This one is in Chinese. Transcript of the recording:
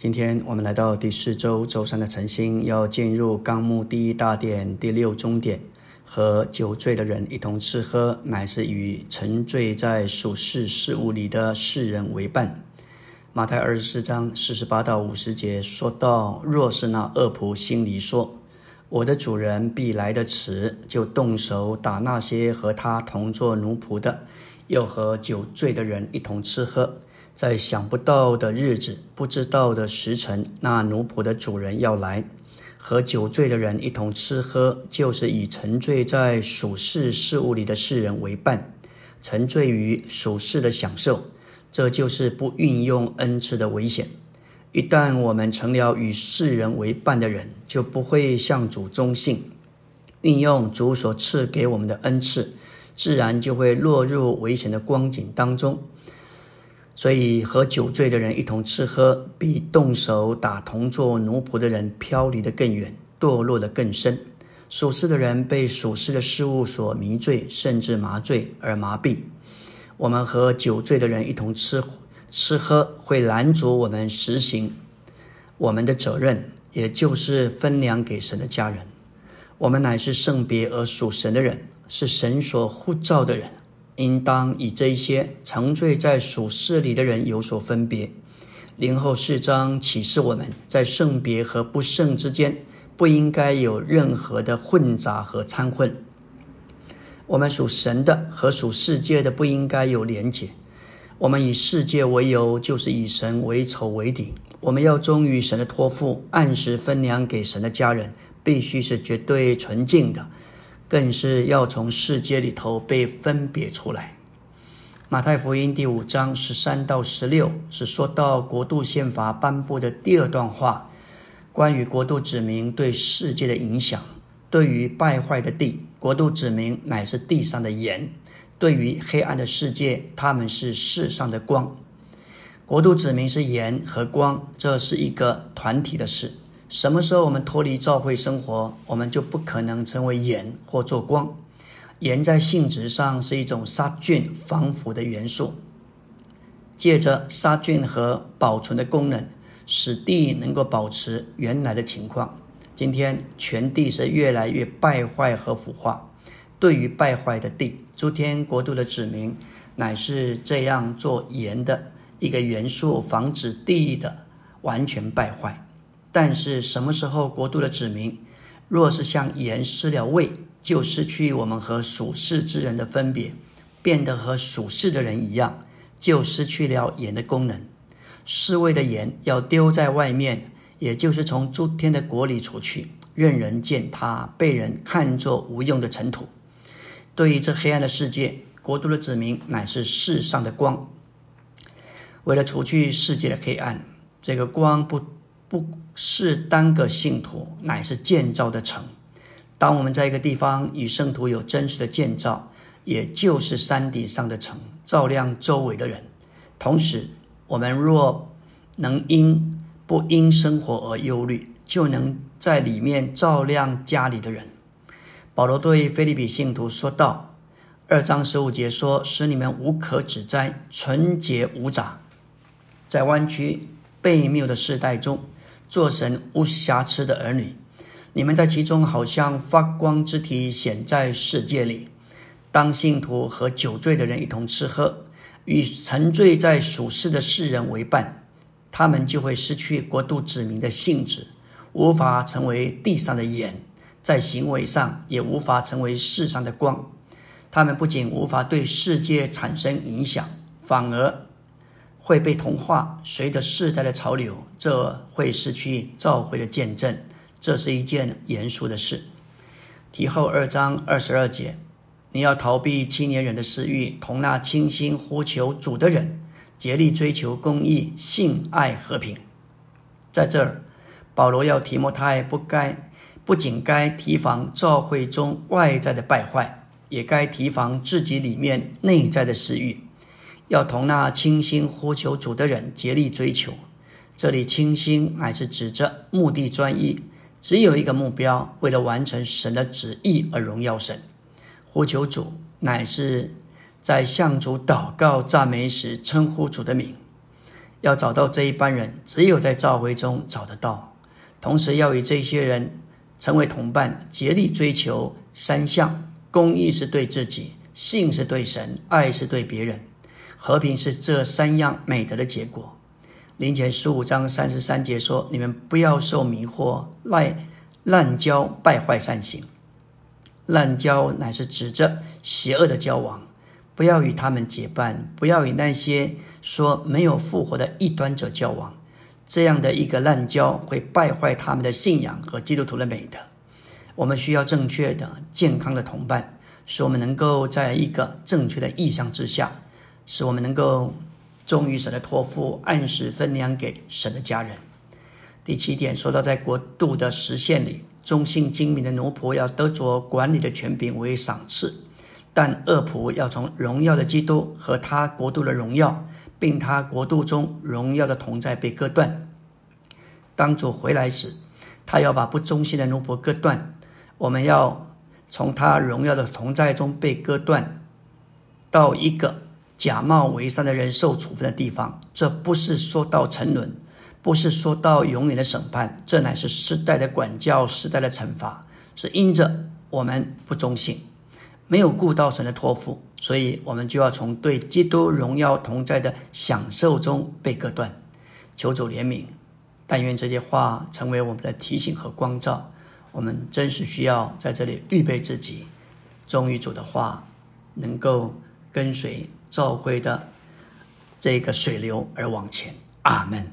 今天我们来到第四周周三的晨星，要进入纲目第一大点第六中点，和酒醉的人一同吃喝，乃是与沉醉在属世事物里的世人为伴。马太二十四章四十八到五十节说到：若是那恶仆心里说，我的主人必来的迟，就动手打那些和他同做奴仆的，又和酒醉的人一同吃喝。在想不到的日子、不知道的时辰，那奴仆的主人要来，和酒醉的人一同吃喝，就是以沉醉在属世事物里的世人为伴，沉醉于属世的享受，这就是不运用恩赐的危险。一旦我们成了与世人为伴的人，就不会向主忠信，运用主所赐给我们的恩赐，自然就会落入危险的光景当中。所以，和酒醉的人一同吃喝，比动手打同做奴仆的人飘离得更远，堕落得更深。属世的人被属世的事物所迷醉，甚至麻醉而麻痹。我们和酒醉的人一同吃吃喝，会拦阻我们实行我们的责任，也就是分粮给神的家人。我们乃是圣别而属神的人，是神所呼召的人。应当以这一些沉醉在属世里的人有所分别。灵后四章启示我们在圣别和不圣之间不应该有任何的混杂和掺混。我们属神的和属世界的不应该有连结。我们以世界为由，就是以神为仇为敌。我们要忠于神的托付，按时分粮给神的家人，必须是绝对纯净的。更是要从世界里头被分别出来。马太福音第五章十三到十六是说到国度宪法颁布的第二段话，关于国度子民对世界的影响。对于败坏的地，国度子民乃是地上的盐；对于黑暗的世界，他们是世上的光。国度子民是盐和光，这是一个团体的事。什么时候我们脱离教会生活，我们就不可能成为盐或做光。盐在性质上是一种杀菌防腐的元素，借着杀菌和保存的功能，使地能够保持原来的情况。今天全地是越来越败坏和腐化。对于败坏的地，诸天国度的子民乃是这样做盐的一个元素，防止地的完全败坏。但是什么时候国度的子民若是向盐失了味，就失去我们和属世之人的分别，变得和属世的人一样，就失去了盐的功能。世味的盐要丢在外面，也就是从诸天的国里除去，任人践踏，被人看作无用的尘土。对于这黑暗的世界，国度的子民乃是世上的光。为了除去世界的黑暗，这个光不。不是单个信徒，乃是建造的城。当我们在一个地方与圣徒有真实的建造，也就是山顶上的城，照亮周围的人。同时，我们若能因不因生活而忧虑，就能在里面照亮家里的人。保罗对菲利比信徒说道：“二章十五节说，使你们无可指摘，纯洁无杂，在弯曲悖谬的世代中。”做神无瑕疵的儿女，你们在其中好像发光之体显在世界里。当信徒和酒醉的人一同吃喝，与沉醉在属世的世人为伴，他们就会失去国度子民的性质，无法成为地上的眼，在行为上也无法成为世上的光。他们不仅无法对世界产生影响，反而。会被同化，随着世代的潮流，这会失去召回的见证，这是一件严肃的事。提后二章二十二节，你要逃避青年人的私欲，同那清心呼求主的人，竭力追求公义、性爱和平。在这儿，保罗要提摩太不该不仅该提防教会中外在的败坏，也该提防自己里面内在的私欲。要同那清心呼求主的人竭力追求。这里清心乃是指着目的专一，只有一个目标，为了完成神的旨意而荣耀神。呼求主乃是在向主祷告赞美时称呼主的名。要找到这一班人，只有在召会中找得到。同时，要与这些人成为同伴，竭力追求三项：公义是对自己，信是对神，爱是对别人。和平是这三样美德的结果。林前十五章三十三节说：“你们不要受迷惑，赖滥交败坏善行。滥交乃是指着邪恶的交往，不要与他们结伴，不要与那些说没有复活的异端者交往。这样的一个滥交会败坏他们的信仰和基督徒的美德。我们需要正确的、健康的同伴，使我们能够在一个正确的意向之下，使我们能够。”忠于神的托付，按时分粮给神的家人。第七点说到，在国度的实现里，忠心精明的奴仆要得着管理的权柄为赏赐，但恶仆要从荣耀的基督和他国度的荣耀，并他国度中荣耀的同在被割断。当主回来时，他要把不忠心的奴仆割断。我们要从他荣耀的同在中被割断，到一个。假冒伪善的人受处分的地方，这不是说到沉沦，不是说到永远的审判，这乃是时代的管教，时代的惩罚，是因着我们不忠信，没有顾到神的托付，所以我们就要从对基督荣耀同在的享受中被割断。求主怜悯，但愿这些话成为我们的提醒和光照。我们真是需要在这里预备自己，忠于主的话，能够跟随。召会的这个水流而往前，阿门。